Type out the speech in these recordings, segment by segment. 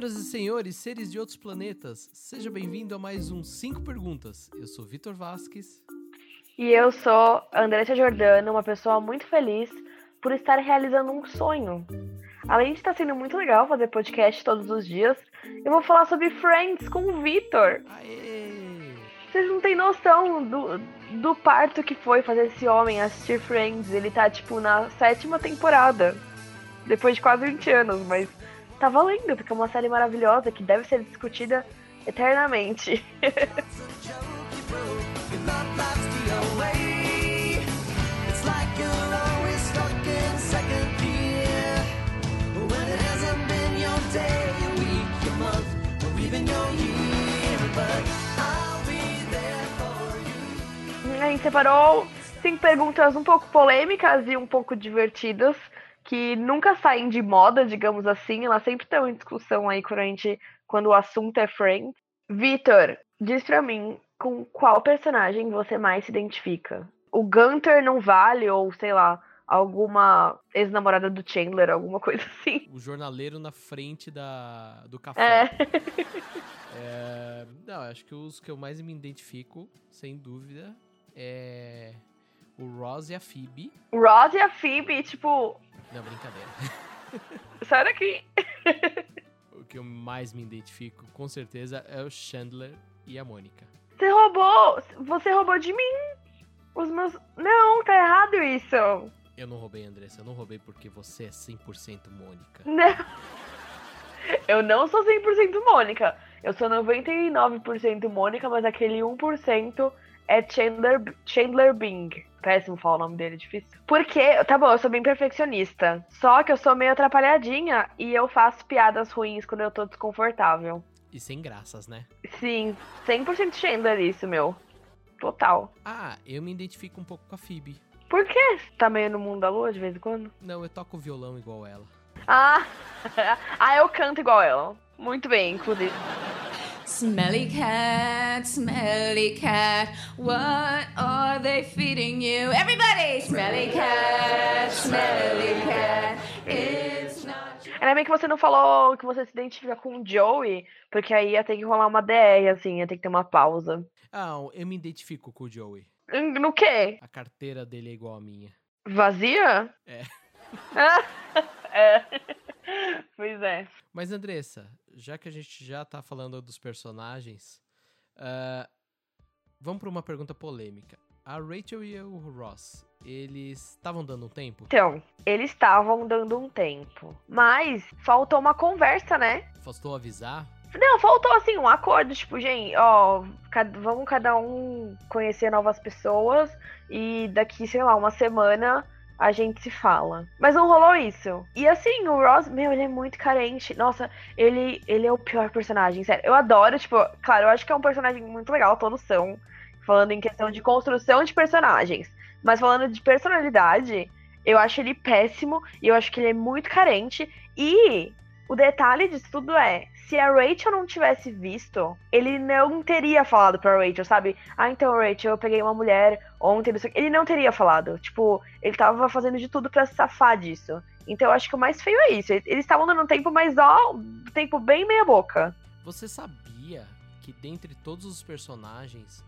Senhoras e senhores, seres de outros planetas, seja bem-vindo a mais um 5 Perguntas. Eu sou Vitor Vasques. E eu sou Andressa Jordano, uma pessoa muito feliz por estar realizando um sonho. Além de estar sendo muito legal fazer podcast todos os dias, eu vou falar sobre Friends com o Vitor. Vocês não têm noção do, do parto que foi fazer esse homem assistir Friends. Ele tá, tipo, na sétima temporada. Depois de quase 20 anos, mas tá valendo, porque é uma série maravilhosa que deve ser discutida eternamente. A gente separou cinco perguntas um pouco polêmicas e um pouco divertidas, que nunca saem de moda, digamos assim. Elas sempre estão em discussão aí quando, a gente, quando o assunto é Friends. Vitor, diz pra mim com qual personagem você mais se identifica. O Gunter não vale, ou sei lá, alguma ex-namorada do Chandler, alguma coisa assim. O jornaleiro na frente da, do café. É. É, não, acho que os que eu mais me identifico, sem dúvida, é o Ross e a Phoebe. Ross e a Phoebe, tipo, Não, brincadeira. sai daqui. o que eu mais me identifico, com certeza, é o Chandler e a Mônica. Você roubou! Você roubou de mim! Os meus. Não, tá errado isso! Eu não roubei, Andressa. Eu não roubei porque você é 100% Mônica. Não! Eu não sou 100% Mônica. Eu sou 99% Mônica, mas aquele 1% é Chandler, Chandler Bing. Péssimo falar o nome dele, difícil. Porque, tá bom, eu sou bem perfeccionista. Só que eu sou meio atrapalhadinha e eu faço piadas ruins quando eu tô desconfortável. E sem graças, né? Sim, 100% Chandler isso, meu. Total. Ah, eu me identifico um pouco com a Phoebe. Por quê? Tá meio no mundo da lua de vez em quando? Não, eu toco violão igual ela. Ah! ah, eu canto igual ela. Muito bem, inclusive. Smelly cat, smelly cat, what are they feeding you? Everybody! Smelly cat, smelly cat, it's not your... Ainda bem que você não falou que você se identifica com o Joey, porque aí ia ter que rolar uma DR, assim, ia ter que ter uma pausa. Ah, eu me identifico com o Joey. Hum, No quê? A carteira dele é igual a minha. Vazia? É. Ah, é. Pois é. Mas, Andressa, já que a gente já tá falando dos personagens, ah, vamos pra uma pergunta polêmica. A Rachel e o Ross, eles estavam dando um tempo? Então, eles estavam dando um tempo. Mas faltou uma conversa, né? Faltou avisar? Não, faltou assim um acordo, tipo, gente, ó, cada- vamos cada um conhecer novas pessoas e daqui, sei lá, uma semana a gente se fala. Mas não rolou isso. E assim, o Ross, meu, ele é muito carente. Nossa, ele, ele é o pior personagem, sério. Eu adoro, tipo, claro, eu acho que é um personagem muito legal, todos são. Falando em questão de construção de personagens. Mas falando de personalidade, eu acho ele péssimo e eu acho que ele é muito carente. E o detalhe disso tudo é, se a Rachel não tivesse visto, ele não teria falado pra Rachel, sabe? Ah, então, Rachel, eu peguei uma mulher ontem, não ele não teria falado. Tipo, ele tava fazendo de tudo pra se safar disso. Então eu acho que o mais feio é isso. Eles estavam dando tempo, mas ó, tempo bem meia boca. Você sabia que dentre todos os personagens,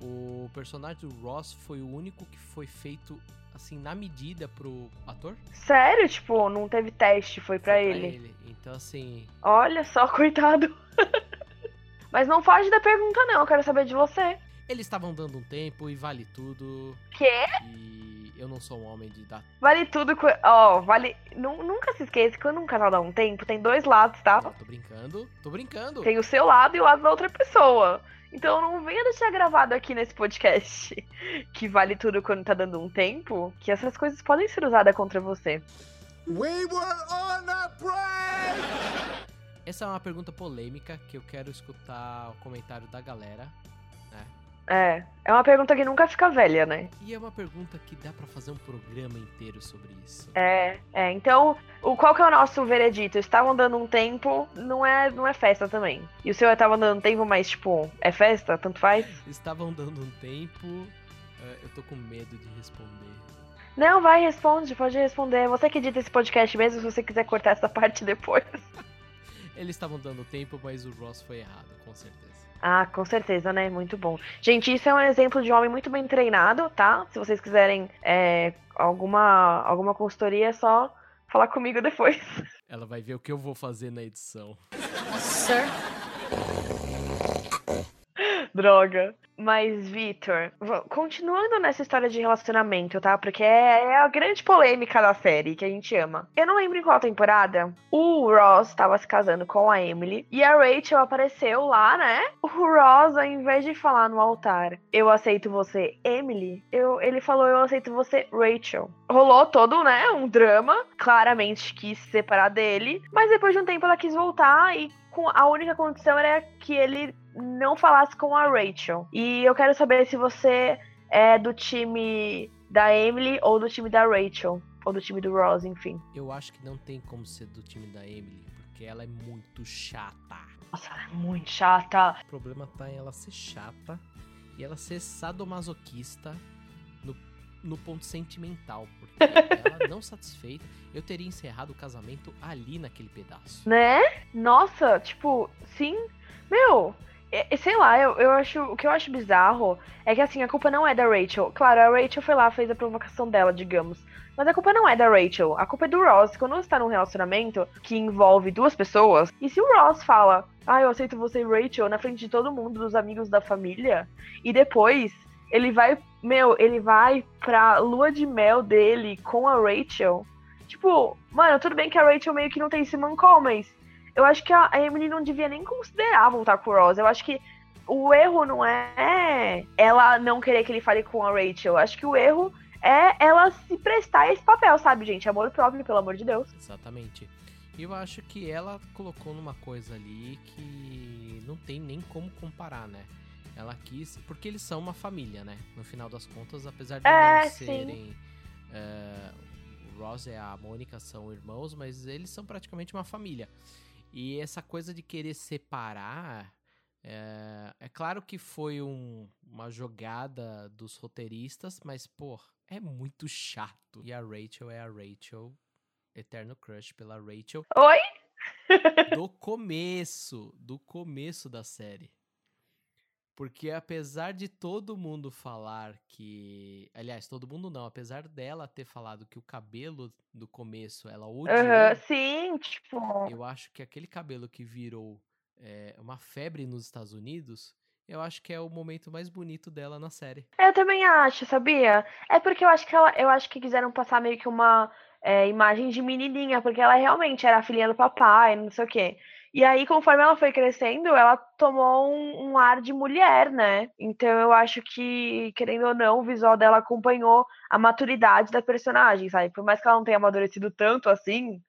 o personagem do Ross foi o único que foi feito assim na medida pro ator? Sério, tipo, não teve teste, foi pra Foi ele. Então assim, Olha só, coitado. mas não foge da pergunta, não. Eu quero saber de você. eles estavam dando um tempo e vale tudo. Quê? E eu não sou um homem de dar. Vale tudo. Ó, vale. Nu- Nunca se esqueça que quando um casal dá um tempo, tem dois lados, tá? Não, tô brincando, tô brincando. Tem o seu lado e o lado da outra pessoa. Então não venha deixar gravado aqui nesse podcast que vale tudo quando tá dando um tempo, que essas coisas podem ser usadas contra você. We were on a break! Essa é uma pergunta polêmica que eu quero escutar o comentário da galera. É, é uma pergunta que nunca fica velha, né? E é uma pergunta que dá pra fazer um programa inteiro sobre isso. É, é. Então, o, qual que é o nosso veredito? Estavam dando um tempo, não é, não é festa também. E o seu estava dando um tempo, mas, tipo, é festa? Tanto faz? Estavam dando um tempo. eh, eu tô com medo de responder. Não, vai, responde, pode responder. Você que edita esse podcast mesmo, se você quiser cortar essa parte depois. Eles estavam dando tempo, mas o Ross foi errado, com certeza. Ah, com certeza, né? Muito bom. Gente, isso é um exemplo de um homem muito bem treinado, tá? Se vocês quiserem é, alguma, alguma consultoria, é só falar comigo depois. Ela vai ver o que eu vou fazer na edição. Sir? Droga. Mas, Victor, v- continuando nessa história de relacionamento, tá? Porque é, é a grande polêmica da série que a gente ama. Eu não lembro em qual temporada o Ross tava se casando com a Emily e a Rachel apareceu lá, né? O Ross, ao invés de falar no altar, eu aceito você, Emily, eu, ele falou, eu aceito você, Rachel. Rolou todo, né? Um drama. Claramente quis se separar dele, mas depois de um tempo ela quis voltar e a única condição era que ele não falasse com a Rachel. E eu quero saber se você é do time da Emily ou do time da Rachel. Ou do time do Ross, enfim. Eu acho que não tem como ser do time da Emily, porque ela é muito chata. Nossa, ela é muito chata. O problema tá em ela ser chata e ela ser sadomasoquista no, no ponto sentimental. Porque ela não satisfeita, eu teria encerrado o casamento ali naquele pedaço. Né? Nossa, tipo, sim. Meu, é- é, sei lá, eu, eu acho. O que eu acho bizarro é que assim, a culpa não é da Rachel. Claro, a Rachel foi lá, fez a provocação dela, digamos. Mas a culpa não é da Rachel. A culpa é do Ross. Quando você tá num relacionamento que envolve duas pessoas, e se o Ross fala, ah, eu aceito você e Rachel na frente de todo mundo, dos amigos da família, e depois ele vai, meu, ele vai pra lua de mel dele com a Rachel. Tipo, mano, tudo bem que a Rachel meio que não tem Simon Call, mas eu acho que a Emily não devia nem considerar voltar com o Ross. Eu acho que o erro não é ela não querer que ele fale com a Rachel. Eu acho que o erro é ela se prestar a esse papel, sabe, gente? Amor próprio, pelo amor de Deus. Exatamente. E eu acho que ela colocou numa coisa ali que não tem nem como comparar, né? Ela quis. Porque eles são uma família, né? No final das contas, apesar de É, não serem. é, o Ross e a Mônica são irmãos, mas eles são praticamente uma família. E essa coisa de querer separar. É, é claro que foi um- uma jogada dos roteiristas, mas, pô, é muito chato. E a Rachel é a Rachel, eterno crush pela Rachel, Oi? do começo, do começo da série. Porque apesar de todo mundo falar que. Aliás, todo mundo não, apesar dela ter falado que o cabelo do começo ela odiou, Aham, sim, tipo. eu acho que aquele cabelo que virou é, uma febre nos Estados Unidos, eu acho que é o momento mais bonito dela na série. Eu também acho, sabia? É porque eu acho que ela, eu acho que quiseram passar meio que uma é, imagem de menininha, porque ela realmente era a filhinha do papai, não sei o quê. E aí, conforme ela foi crescendo, ela tomou um, um ar de mulher, né? Então eu acho que, querendo ou não, o visual dela acompanhou a maturidade da personagem, sabe? Por mais que ela não tenha amadurecido tanto assim,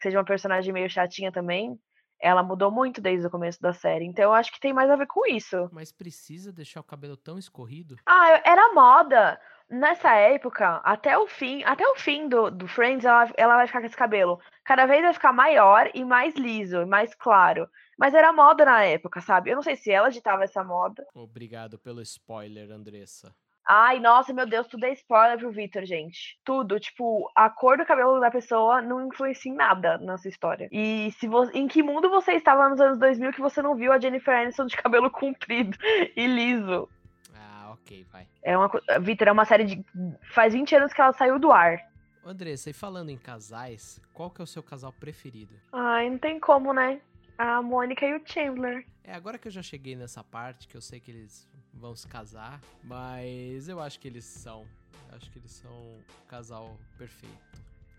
seja uma personagem meio chatinha também, ela mudou muito desde o começo da série. Então eu acho que tem mais a ver com isso. Mas precisa deixar o cabelo tão escorrido? Ah, era moda. Nessa época, até o fim, até o fim do, do Friends, ela, ela vai ficar com esse cabelo. Cada vez vai ficar maior e mais liso, e mais claro. Mas era moda na época, sabe? Eu não sei se ela ditava essa moda. Obrigado pelo spoiler, Andressa. Ai, nossa, meu Deus, tudo é spoiler pro Victor, gente. Tudo, tipo, a cor do cabelo da pessoa não influencia em nada nessa história. E se vo... em que mundo você estava nos anos 2000 que você não viu a Jennifer Aniston de cabelo comprido e liso? Ah, ok, vai. É uma Victor, é uma série de faz 20 anos que ela saiu do ar. Andressa, e falando em casais, qual que é o seu casal preferido? Ai, não tem como, né? A Mônica e o Chandler. É, agora que eu já cheguei nessa parte, que eu sei que eles vão se casar, mas eu acho que eles são. eu Acho que eles são o casal perfeito.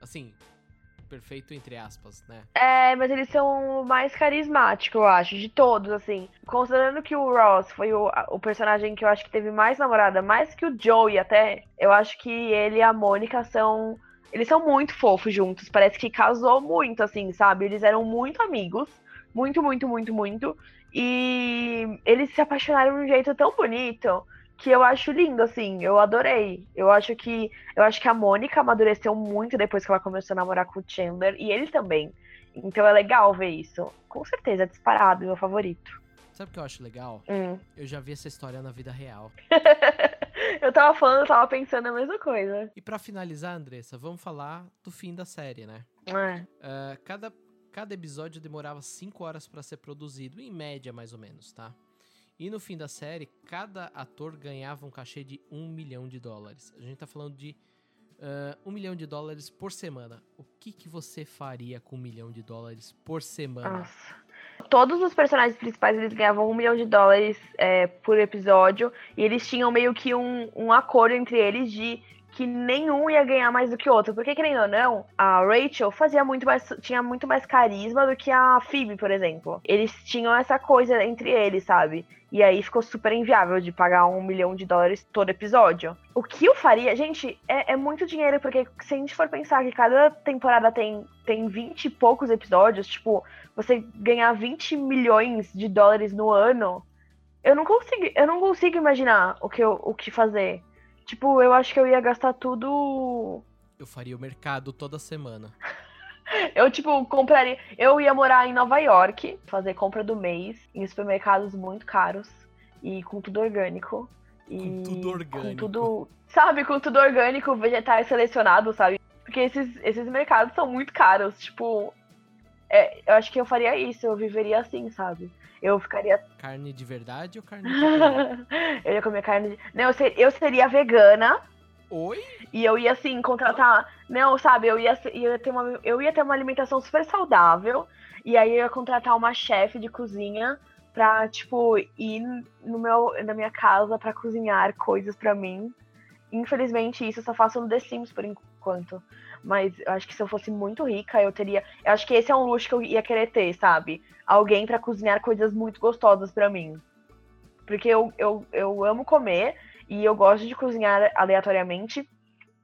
Assim, perfeito entre aspas, né? É, mas eles são o mais carismático, eu acho, de todos, assim. Considerando que o Ross foi o, o personagem que eu acho que teve mais namorada, mais que o Joey até, eu acho que ele e a Mônica são. Eles são muito fofos juntos. Parece que casou muito, assim, sabe? Eles eram muito amigos. Muito, muito, muito, muito. E eles se apaixonaram de um jeito tão bonito que eu acho lindo, assim. Eu adorei. Eu acho que. Eu acho que a Mônica amadureceu muito depois que ela começou a namorar com o Chandler. E ele também. Então é legal ver isso. Com certeza, é disparado, meu favorito. Sabe o que eu acho legal? Hum. Eu já vi essa história na vida real. eu tava falando, eu tava pensando a mesma coisa. E pra finalizar, Andressa, vamos falar do fim da série, né? É. Ah, cada Cada episódio demorava 5 horas para ser produzido, em média mais ou menos, tá? E no fim da série, cada ator ganhava um cachê de 1 milhão de dólares. A gente tá falando de uh, 1 milhão de dólares por semana. O que, que você faria com 1 milhão de dólares por semana? Nossa. Todos os personagens principais eles ganhavam um milhão de dólares é, por episódio e eles tinham meio que um, um acordo entre eles de que nenhum ia ganhar mais do que o outro. Porque, querendo ou não, a Rachel fazia muito mais, tinha muito mais carisma do que a Phoebe, por exemplo. Eles tinham essa coisa entre eles, sabe? E aí ficou super inviável de pagar um milhão de dólares todo episódio. O que eu faria, gente, é, é muito dinheiro, porque se a gente for pensar que cada temporada tem, tem 20 e poucos episódios, tipo, você ganhar 20 milhões de dólares no ano, eu não consigo, eu não consigo imaginar o que, eu, o que fazer. Tipo, eu acho que eu ia gastar tudo. Eu faria o mercado toda semana. eu, tipo, compraria. Eu ia morar em Nova York, fazer compra do mês em supermercados muito caros e com tudo orgânico. E com tudo orgânico. Com tudo. Sabe, com tudo orgânico, vegetais selecionados, sabe? Porque esses, esses mercados são muito caros. Tipo, é, eu acho que eu faria isso, eu viveria assim, sabe? Eu ficaria. Carne de verdade ou carne de Eu ia comer carne de. Não, eu, ser, eu seria vegana. Oi? E eu ia, assim, contratar. Não, sabe, eu ia, eu ia, ter, uma, eu ia ter uma alimentação super saudável. E aí eu ia contratar uma chefe de cozinha pra, tipo, ir no meu, na minha casa pra cozinhar coisas pra mim. Infelizmente, isso eu só faço no The Sims por enquanto. Mas eu acho que se eu fosse muito rica, eu teria. Eu acho que esse é um luxo que eu ia querer ter, sabe? Alguém para cozinhar coisas muito gostosas para mim. Porque eu, eu, eu amo comer e eu gosto de cozinhar aleatoriamente,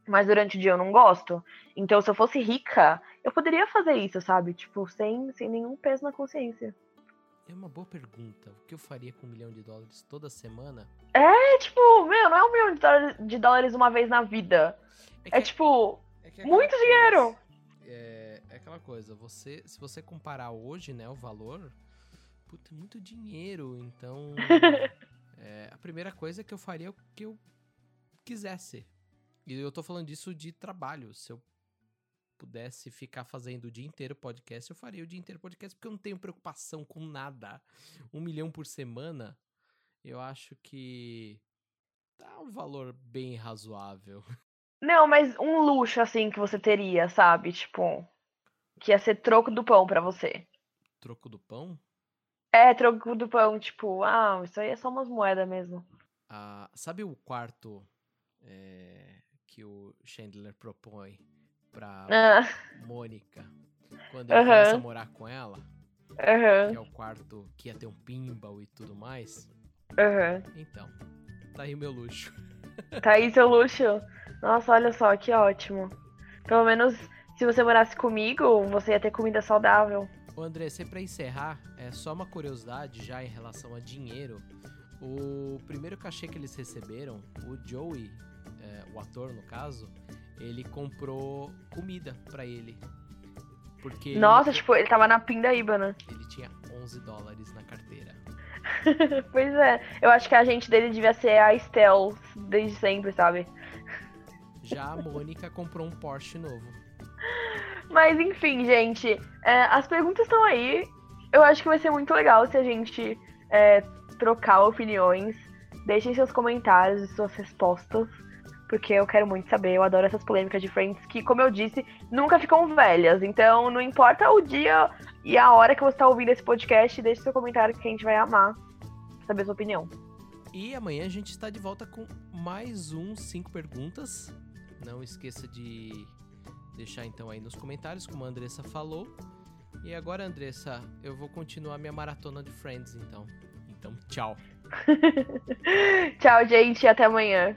mas durante o dia eu não gosto. Então, se eu fosse rica, eu poderia fazer isso, sabe? Tipo, sem, sem nenhum peso na consciência. É uma boa pergunta. O que eu faria com um milhão de dólares toda semana? É, tipo, meu, não é um milhão de dólares uma vez na vida. É, que... é tipo, é muito coisa, dinheiro! É, é, aquela coisa, você, se você comparar hoje, né, o valor, puta, é muito dinheiro. Então, é, a primeira coisa que eu faria é o que eu quisesse. E eu tô falando disso de trabalho. Se eu pudesse ficar fazendo o dia inteiro podcast, eu faria o dia inteiro podcast, porque eu não tenho preocupação com nada. Um milhão por semana, eu acho que tá um valor bem razoável. Não, mas um luxo assim que você teria, sabe? Tipo, que ia ser troco do pão para você. Troco do pão? É, troco do pão, tipo, ah, isso aí é só umas moedas mesmo. Ah, sabe o quarto é, que o Chandler propõe pra ah. Mônica quando ele começa a morar com ela? Uhum. Que é o quarto que ia ter um pinball e tudo mais. Uhum. Então, tá aí o meu luxo. Aí seu luxo? Nossa, olha só, que ótimo. Pelo menos se você morasse comigo, você ia ter comida saudável. Ô André, se pra encerrar, é só uma curiosidade já em relação a dinheiro. O primeiro cachê que eles receberam, o Joey, é, o ator no caso, ele comprou comida para ele. Porque Nossa, ele, tipo, ele tava na pindaíba, né? Ele tinha 11 dólares na carteira. pois é, eu acho que a gente dele devia ser a Estel desde sempre, sabe? Já a Mônica comprou um Porsche novo. Mas enfim, gente, é, as perguntas estão aí. Eu acho que vai ser muito legal se a gente é, trocar opiniões. Deixem seus comentários e suas respostas, porque eu quero muito saber. Eu adoro essas polêmicas de Friends que, como eu disse, nunca ficam velhas. Então, não importa o dia e a hora que você está ouvindo esse podcast, deixe seu comentário que a gente vai amar saber sua opinião. E amanhã a gente está de volta com mais um cinco perguntas. Não esqueça de deixar então aí nos comentários, como a Andressa falou. E agora, Andressa, eu vou continuar minha maratona de Friends, então. Então, tchau. tchau, gente, até amanhã.